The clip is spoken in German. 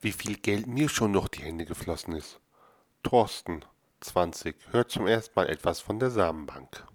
wie viel Geld mir schon durch die Hände geflossen ist. Thorsten, 20, hört zum ersten Mal etwas von der Samenbank.